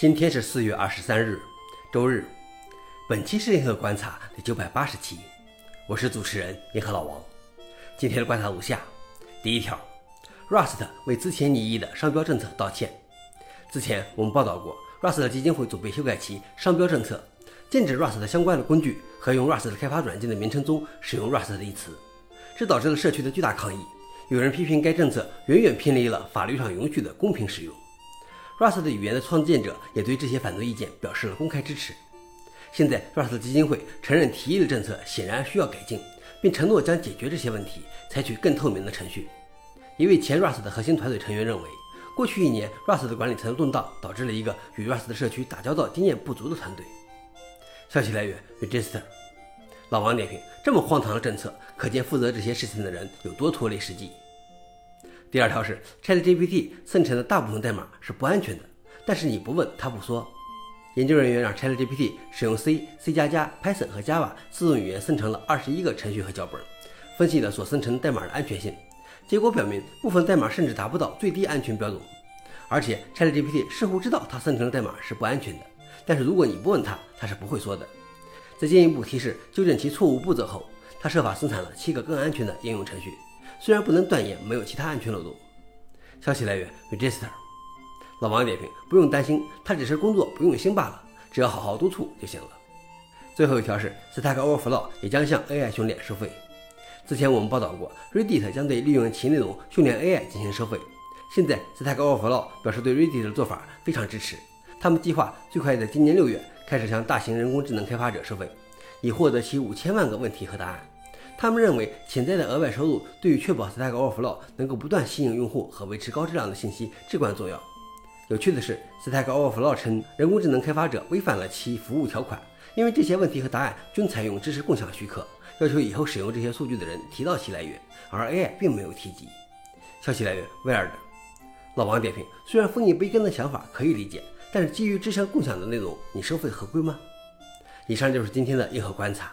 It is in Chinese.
今天是四月二十三日，周日。本期是银河观察第九百八十期，我是主持人银河老王。今天的观察如下：第一条，Rust 为之前拟议的商标政策道歉。之前我们报道过，Rust 基金会准备修改其商标政策，禁止 Rust 相关的工具和用 Rust 开发软件的名称中使用 Rust 一词，这导致了社区的巨大抗议。有人批评该政策远远偏离了法律上允许的公平使用。Rust 语言的创建者也对这些反对意见表示了公开支持。现在，Rust 基金会承认提议的政策显然需要改进，并承诺将解决这些问题，采取更透明的程序。一位前 Rust 的核心团队成员认为，过去一年 Rust 的管理层动荡导致了一个与 Rust 的社区打交道经验不足的团队。消息来源：Register。老王点评：这么荒唐的政策，可见负责这些事情的人有多拖累实际。第二条是 ChatGPT 生成的大部分代码是不安全的，但是你不问他不说。研究人员让 ChatGPT 使用 C、C++ 加加、Python 和 Java 四种语言生成了二十一个程序和脚本，分析了所生成代码的安全性。结果表明，部分代码甚至达不到最低安全标准。而且 ChatGPT 似乎知道它生成的代码是不安全的，但是如果你不问它，它是不会说的。在进一步提示纠正其错误步骤后，它设法生产了七个更安全的应用程序。虽然不能断言没有其他安全漏洞。消息来源：Register。老王点评：不用担心，他只是工作不用心罢了，只要好好督促就行了。最后一条是，Stack Overflow 也将向 AI 训练收费。之前我们报道过，Reddit 将对利用其内容训练 AI 进行收费。现在，Stack Overflow 表示对 Reddit 的做法非常支持，他们计划最快在今年六月开始向大型人工智能开发者收费，以获得其五千万个问题和答案。他们认为，潜在的额外收入对于确保 Stack Overflow 能够不断吸引用户和维持高质量的信息至关重要。有趣的是，Stack Overflow 称人工智能开发者违反了其服务条款，因为这些问题和答案均采用知识共享许可，要求以后使用这些数据的人提到其来源，而 AI 并没有提及。消息来源：Weird。老王点评：虽然分一杯羹的想法可以理解，但是基于知识共享的内容，你收费合规吗？以上就是今天的硬核观察。